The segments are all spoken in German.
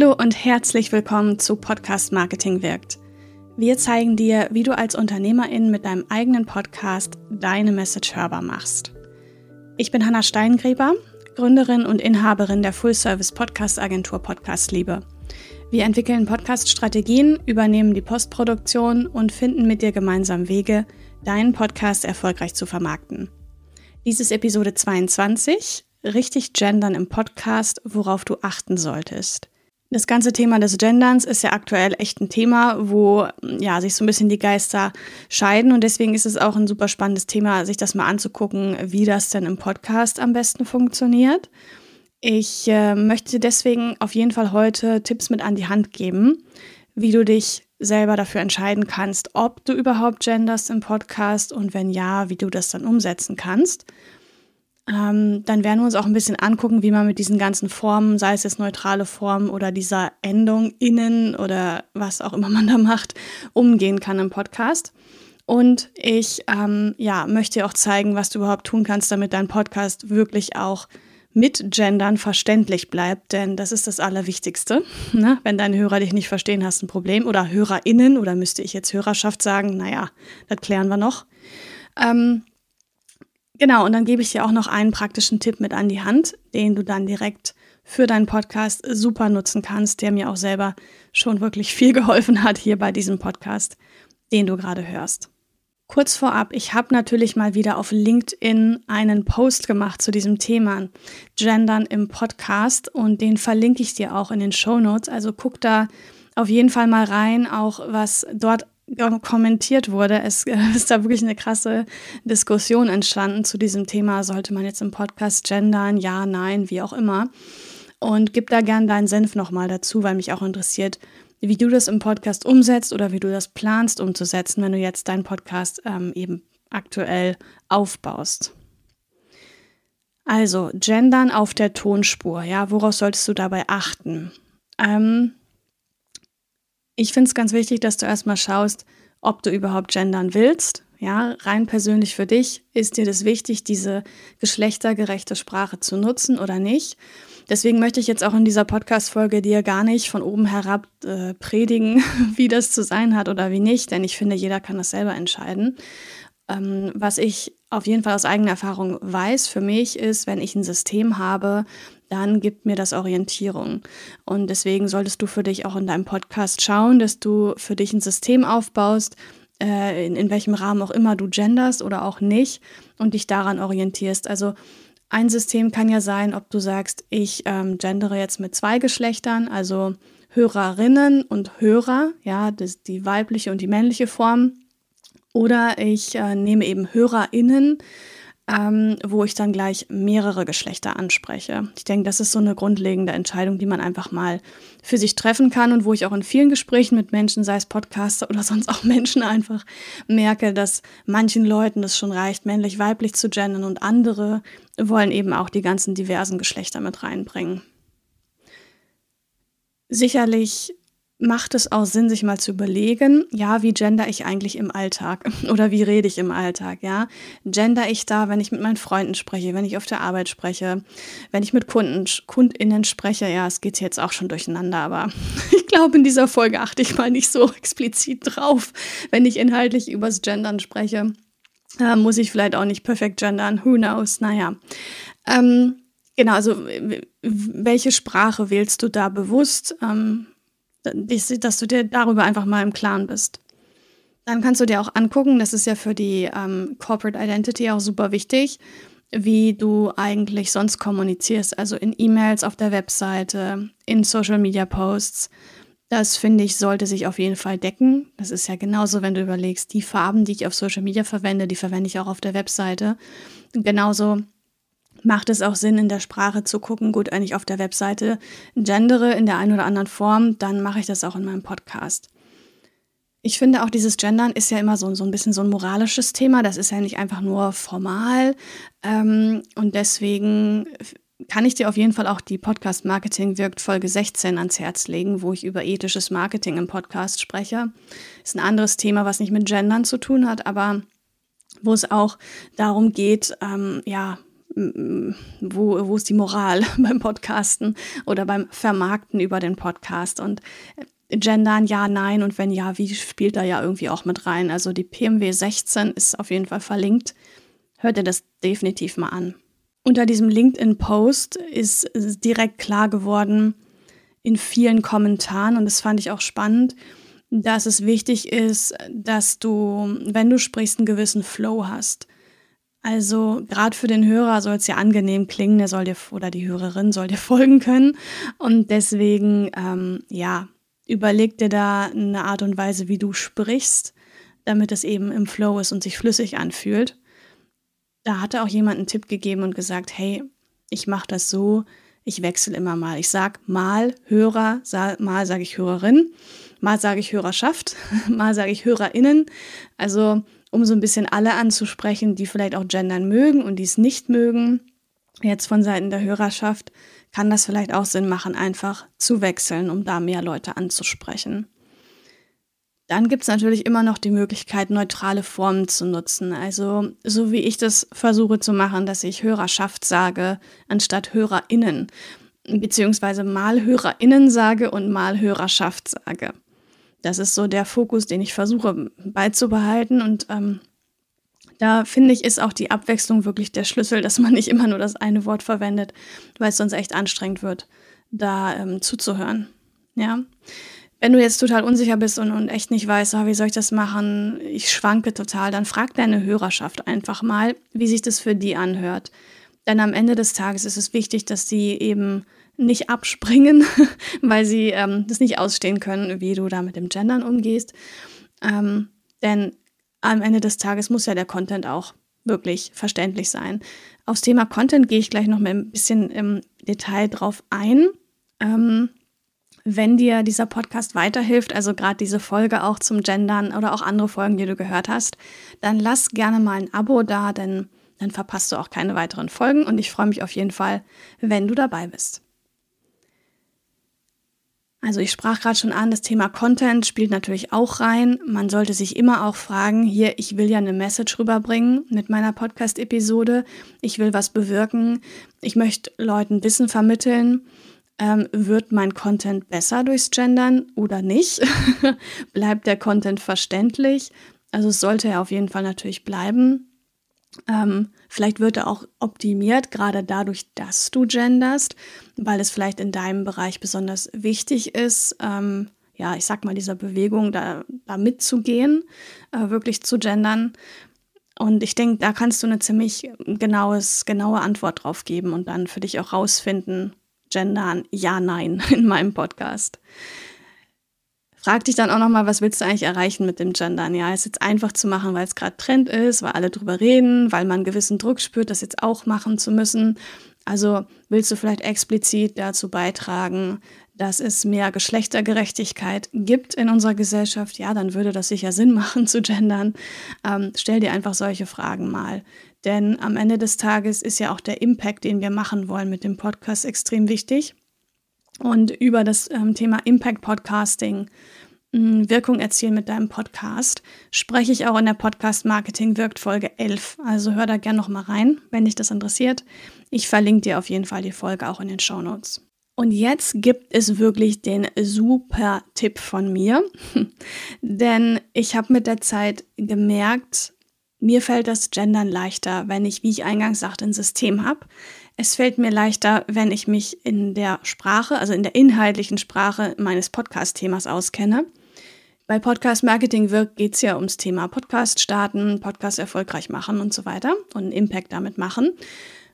Hallo und herzlich willkommen zu Podcast Marketing wirkt. Wir zeigen dir, wie du als Unternehmerin mit deinem eigenen Podcast deine Message hörbar machst. Ich bin Hanna Steingräber, Gründerin und Inhaberin der Full-Service Podcast Agentur Podcast Liebe. Wir entwickeln Podcast-Strategien, übernehmen die Postproduktion und finden mit dir gemeinsam Wege, deinen Podcast erfolgreich zu vermarkten. Dies ist Episode 22, richtig gendern im Podcast, worauf du achten solltest. Das ganze Thema des Genderns ist ja aktuell echt ein Thema, wo ja sich so ein bisschen die Geister scheiden und deswegen ist es auch ein super spannendes Thema, sich das mal anzugucken, wie das denn im Podcast am besten funktioniert. Ich äh, möchte deswegen auf jeden Fall heute Tipps mit an die Hand geben, wie du dich selber dafür entscheiden kannst, ob du überhaupt genderst im Podcast und wenn ja, wie du das dann umsetzen kannst. Ähm, dann werden wir uns auch ein bisschen angucken, wie man mit diesen ganzen Formen, sei es jetzt neutrale Formen oder dieser Endung innen oder was auch immer man da macht, umgehen kann im Podcast. Und ich ähm, ja, möchte auch zeigen, was du überhaupt tun kannst, damit dein Podcast wirklich auch mit Gendern verständlich bleibt, denn das ist das Allerwichtigste. Ne? Wenn deine Hörer dich nicht verstehen, hast du ein Problem. Oder HörerInnen, oder müsste ich jetzt Hörerschaft sagen? Naja, das klären wir noch. Ähm, Genau, und dann gebe ich dir auch noch einen praktischen Tipp mit an die Hand, den du dann direkt für deinen Podcast super nutzen kannst, der mir auch selber schon wirklich viel geholfen hat hier bei diesem Podcast, den du gerade hörst. Kurz vorab, ich habe natürlich mal wieder auf LinkedIn einen Post gemacht zu diesem Thema Gendern im Podcast und den verlinke ich dir auch in den Show Notes. Also guck da auf jeden Fall mal rein, auch was dort kommentiert wurde. Es ist da wirklich eine krasse Diskussion entstanden zu diesem Thema. Sollte man jetzt im Podcast gendern? Ja, nein, wie auch immer. Und gib da gern deinen Senf nochmal dazu, weil mich auch interessiert, wie du das im Podcast umsetzt oder wie du das planst umzusetzen, wenn du jetzt deinen Podcast ähm, eben aktuell aufbaust. Also, gendern auf der Tonspur, ja, woraus solltest du dabei achten? Ähm, ich finde es ganz wichtig, dass du erstmal schaust, ob du überhaupt gendern willst. Ja, rein persönlich für dich ist dir das wichtig, diese geschlechtergerechte Sprache zu nutzen oder nicht. Deswegen möchte ich jetzt auch in dieser Podcast-Folge dir gar nicht von oben herab äh, predigen, wie das zu sein hat oder wie nicht, denn ich finde, jeder kann das selber entscheiden. Ähm, was ich auf jeden Fall aus eigener Erfahrung weiß für mich ist, wenn ich ein System habe, dann gibt mir das Orientierung. Und deswegen solltest du für dich auch in deinem Podcast schauen, dass du für dich ein System aufbaust, äh, in, in welchem Rahmen auch immer du genderst oder auch nicht und dich daran orientierst. Also ein System kann ja sein, ob du sagst, ich ähm, gendere jetzt mit zwei Geschlechtern, also Hörerinnen und Hörer, ja, das, die weibliche und die männliche Form. Oder ich äh, nehme eben HörerInnen ähm, wo ich dann gleich mehrere Geschlechter anspreche. Ich denke, das ist so eine grundlegende Entscheidung, die man einfach mal für sich treffen kann und wo ich auch in vielen Gesprächen mit Menschen, sei es Podcaster oder sonst auch Menschen einfach merke, dass manchen Leuten es schon reicht, männlich, weiblich zu gendern und andere wollen eben auch die ganzen diversen Geschlechter mit reinbringen. Sicherlich macht es auch Sinn, sich mal zu überlegen, ja, wie gender ich eigentlich im Alltag oder wie rede ich im Alltag, ja? Gender ich da, wenn ich mit meinen Freunden spreche, wenn ich auf der Arbeit spreche, wenn ich mit Kunden, KundInnen spreche, ja, es geht jetzt auch schon durcheinander, aber ich glaube, in dieser Folge achte ich mal nicht so explizit drauf, wenn ich inhaltlich übers Gendern spreche. Äh, muss ich vielleicht auch nicht perfekt gendern, who knows, naja. Ähm, Genau, also welche Sprache wählst du da bewusst? Ähm, dass du dir darüber einfach mal im Klaren bist. Dann kannst du dir auch angucken, das ist ja für die ähm, Corporate Identity auch super wichtig, wie du eigentlich sonst kommunizierst, also in E-Mails, auf der Webseite, in Social Media Posts. Das finde ich, sollte sich auf jeden Fall decken. Das ist ja genauso, wenn du überlegst, die Farben, die ich auf Social Media verwende, die verwende ich auch auf der Webseite. Genauso macht es auch Sinn, in der Sprache zu gucken, gut, wenn ich auf der Webseite gendere in der einen oder anderen Form, dann mache ich das auch in meinem Podcast. Ich finde auch dieses Gendern ist ja immer so, so ein bisschen so ein moralisches Thema. Das ist ja nicht einfach nur formal. Ähm, und deswegen kann ich dir auf jeden Fall auch die Podcast Marketing wirkt Folge 16 ans Herz legen, wo ich über ethisches Marketing im Podcast spreche. Ist ein anderes Thema, was nicht mit Gendern zu tun hat, aber wo es auch darum geht, ähm, ja, wo, wo ist die Moral beim Podcasten oder beim Vermarkten über den Podcast und äh, Gendern ja, nein und wenn ja, wie spielt da ja irgendwie auch mit rein. Also die PMW 16 ist auf jeden Fall verlinkt. Hört ihr das definitiv mal an. Unter diesem LinkedIn-Post ist direkt klar geworden in vielen Kommentaren und das fand ich auch spannend, dass es wichtig ist, dass du, wenn du sprichst, einen gewissen Flow hast. Also gerade für den Hörer soll es ja angenehm klingen, der soll dir oder die Hörerin soll dir folgen können. Und deswegen, ähm, ja, überleg dir da eine Art und Weise, wie du sprichst, damit es eben im Flow ist und sich flüssig anfühlt. Da hatte auch jemand einen Tipp gegeben und gesagt, hey, ich mache das so, ich wechsle immer mal. Ich sag mal Hörer, mal sage ich Hörerin, mal sage ich Hörerschaft, mal sage ich HörerInnen. Also um so ein bisschen alle anzusprechen, die vielleicht auch gendern mögen und die es nicht mögen. Jetzt von Seiten der Hörerschaft kann das vielleicht auch Sinn machen, einfach zu wechseln, um da mehr Leute anzusprechen. Dann gibt es natürlich immer noch die Möglichkeit, neutrale Formen zu nutzen. Also so wie ich das versuche zu machen, dass ich Hörerschaft sage, anstatt HörerInnen, beziehungsweise mal HörerInnen sage und mal Hörerschaft sage. Das ist so der Fokus, den ich versuche beizubehalten. Und ähm, da finde ich, ist auch die Abwechslung wirklich der Schlüssel, dass man nicht immer nur das eine Wort verwendet, weil es sonst echt anstrengend wird, da ähm, zuzuhören. Ja. Wenn du jetzt total unsicher bist und, und echt nicht weißt, oh, wie soll ich das machen, ich schwanke total, dann frag deine Hörerschaft einfach mal, wie sich das für die anhört. Denn am Ende des Tages ist es wichtig, dass sie eben nicht abspringen, weil sie ähm, das nicht ausstehen können, wie du da mit dem Gendern umgehst. Ähm, denn am Ende des Tages muss ja der Content auch wirklich verständlich sein. Aufs Thema Content gehe ich gleich noch mal ein bisschen im Detail drauf ein. Ähm, wenn dir dieser Podcast weiterhilft, also gerade diese Folge auch zum Gendern oder auch andere Folgen, die du gehört hast, dann lass gerne mal ein Abo da, denn dann verpasst du auch keine weiteren Folgen und ich freue mich auf jeden Fall, wenn du dabei bist. Also ich sprach gerade schon an, das Thema Content spielt natürlich auch rein. Man sollte sich immer auch fragen, hier, ich will ja eine Message rüberbringen mit meiner Podcast-Episode. Ich will was bewirken. Ich möchte Leuten Wissen vermitteln. Ähm, wird mein Content besser durchs Gendern oder nicht? Bleibt der Content verständlich? Also es sollte er auf jeden Fall natürlich bleiben. Ähm, vielleicht wird er auch optimiert, gerade dadurch, dass du genderst, weil es vielleicht in deinem Bereich besonders wichtig ist, ähm, ja, ich sag mal, dieser Bewegung da, da mitzugehen, äh, wirklich zu gendern. Und ich denke, da kannst du eine ziemlich genaues, genaue Antwort drauf geben und dann für dich auch rausfinden, gendern, ja, nein, in meinem Podcast. Frag dich dann auch nochmal, was willst du eigentlich erreichen mit dem Gendern? Ja, ist jetzt einfach zu machen, weil es gerade Trend ist, weil alle drüber reden, weil man gewissen Druck spürt, das jetzt auch machen zu müssen. Also willst du vielleicht explizit dazu beitragen, dass es mehr Geschlechtergerechtigkeit gibt in unserer Gesellschaft, ja, dann würde das sicher Sinn machen zu gendern. Ähm, stell dir einfach solche Fragen mal. Denn am Ende des Tages ist ja auch der Impact, den wir machen wollen mit dem Podcast, extrem wichtig. Und über das ähm, Thema Impact Podcasting, mh, Wirkung erzielen mit deinem Podcast, spreche ich auch in der Podcast Marketing wirkt Folge 11. Also hör da gerne noch mal rein, wenn dich das interessiert. Ich verlinke dir auf jeden Fall die Folge auch in den Show Notes. Und jetzt gibt es wirklich den super Tipp von mir, denn ich habe mit der Zeit gemerkt, mir fällt das Gendern leichter, wenn ich, wie ich eingangs sagte, ein System habe. Es fällt mir leichter, wenn ich mich in der Sprache, also in der inhaltlichen Sprache meines Podcast-Themas auskenne. Bei Podcast Marketing wirkt geht es ja ums Thema Podcast starten, Podcast erfolgreich machen und so weiter und einen Impact damit machen.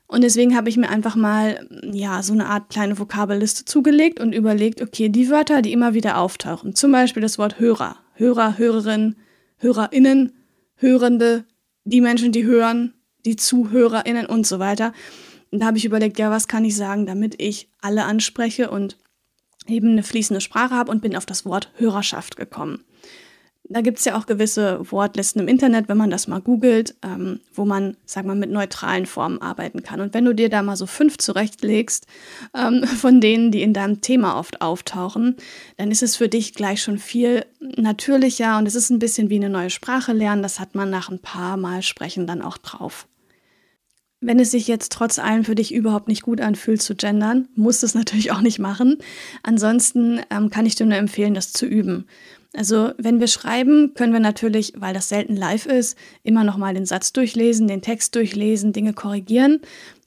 Und deswegen habe ich mir einfach mal ja so eine Art kleine Vokabelliste zugelegt und überlegt, okay, die Wörter, die immer wieder auftauchen, zum Beispiel das Wort Hörer, Hörer, Hörerin, HörerInnen, Hörende, die Menschen, die hören, die ZuhörerInnen und so weiter. Und da habe ich überlegt, ja, was kann ich sagen, damit ich alle anspreche und eben eine fließende Sprache habe und bin auf das Wort Hörerschaft gekommen. Da gibt es ja auch gewisse Wortlisten im Internet, wenn man das mal googelt, ähm, wo man, sag mal, mit neutralen Formen arbeiten kann. Und wenn du dir da mal so fünf zurechtlegst, ähm, von denen, die in deinem Thema oft auftauchen, dann ist es für dich gleich schon viel natürlicher und es ist ein bisschen wie eine neue Sprache lernen. Das hat man nach ein paar Mal Sprechen dann auch drauf. Wenn es sich jetzt trotz allem für dich überhaupt nicht gut anfühlt zu gendern, musst du es natürlich auch nicht machen. Ansonsten ähm, kann ich dir nur empfehlen, das zu üben. Also wenn wir schreiben, können wir natürlich, weil das selten live ist, immer noch mal den Satz durchlesen, den Text durchlesen, Dinge korrigieren.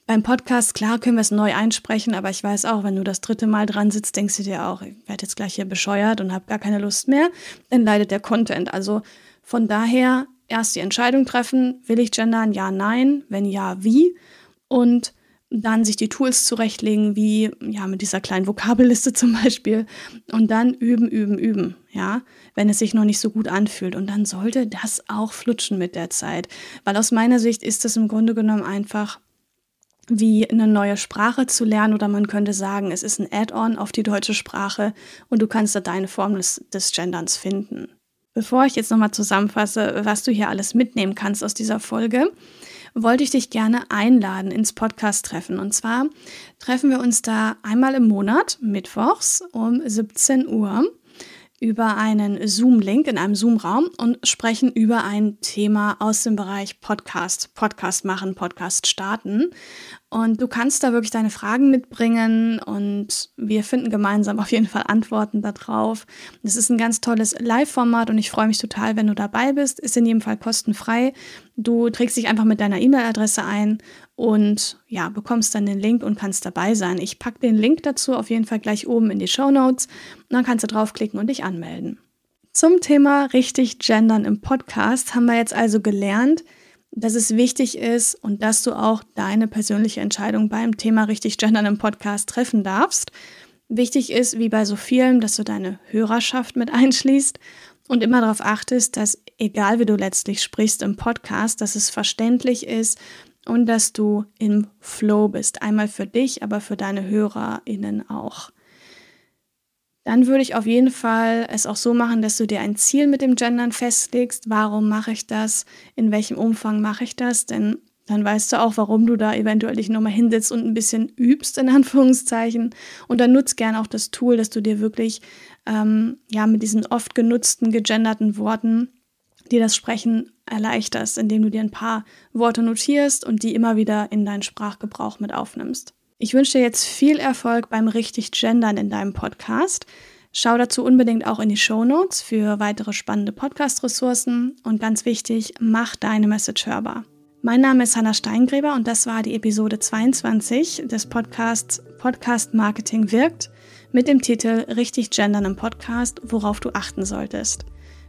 Beim Podcast, klar, können wir es neu einsprechen, aber ich weiß auch, wenn du das dritte Mal dran sitzt, denkst du dir auch, ich werde jetzt gleich hier bescheuert und habe gar keine Lust mehr, dann leidet der Content. Also von daher erst die Entscheidung treffen, will ich gendern, ja, nein, wenn ja, wie und dann sich die Tools zurechtlegen, wie ja mit dieser kleinen Vokabelliste zum Beispiel. Und dann üben, üben, üben, ja, wenn es sich noch nicht so gut anfühlt. Und dann sollte das auch flutschen mit der Zeit, weil aus meiner Sicht ist es im Grunde genommen einfach wie eine neue Sprache zu lernen. Oder man könnte sagen, es ist ein Add-on auf die deutsche Sprache und du kannst da deine Form des, des Genderns finden. Bevor ich jetzt nochmal zusammenfasse, was du hier alles mitnehmen kannst aus dieser Folge, wollte ich dich gerne einladen ins Podcast-Treffen. Und zwar treffen wir uns da einmal im Monat, mittwochs um 17 Uhr über einen Zoom-Link in einem Zoom-Raum und sprechen über ein Thema aus dem Bereich Podcast, Podcast machen, Podcast starten. Und du kannst da wirklich deine Fragen mitbringen und wir finden gemeinsam auf jeden Fall Antworten darauf. Es ist ein ganz tolles Live-Format und ich freue mich total, wenn du dabei bist. Ist in jedem Fall kostenfrei. Du trägst dich einfach mit deiner E-Mail-Adresse ein und ja, bekommst dann den Link und kannst dabei sein. Ich packe den Link dazu auf jeden Fall gleich oben in die Show Notes. Dann kannst du draufklicken und dich anmelden. Zum Thema richtig gendern im Podcast haben wir jetzt also gelernt, dass es wichtig ist und dass du auch deine persönliche Entscheidung beim Thema richtig gendern im Podcast treffen darfst. Wichtig ist, wie bei so vielen, dass du deine Hörerschaft mit einschließt und immer darauf achtest, dass egal wie du letztlich sprichst im Podcast, dass es verständlich ist, und dass du im Flow bist. Einmal für dich, aber für deine HörerInnen auch. Dann würde ich auf jeden Fall es auch so machen, dass du dir ein Ziel mit dem Gendern festlegst. Warum mache ich das? In welchem Umfang mache ich das? Denn dann weißt du auch, warum du da eventuell dich nochmal hinsetzt und ein bisschen übst, in Anführungszeichen. Und dann nutzt gerne auch das Tool, dass du dir wirklich ähm, ja mit diesen oft genutzten, gegenderten Worten dir das Sprechen erleichterst, indem du dir ein paar Worte notierst und die immer wieder in deinen Sprachgebrauch mit aufnimmst. Ich wünsche dir jetzt viel Erfolg beim richtig Gendern in deinem Podcast. Schau dazu unbedingt auch in die Show Notes für weitere spannende Podcast-Ressourcen und ganz wichtig, mach deine Message hörbar. Mein Name ist Hanna Steingräber und das war die Episode 22 des Podcasts Podcast Marketing wirkt mit dem Titel Richtig Gendern im Podcast, worauf du achten solltest.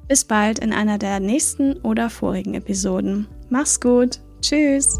Bis bald in einer der nächsten oder vorigen Episoden. Mach's gut. Tschüss.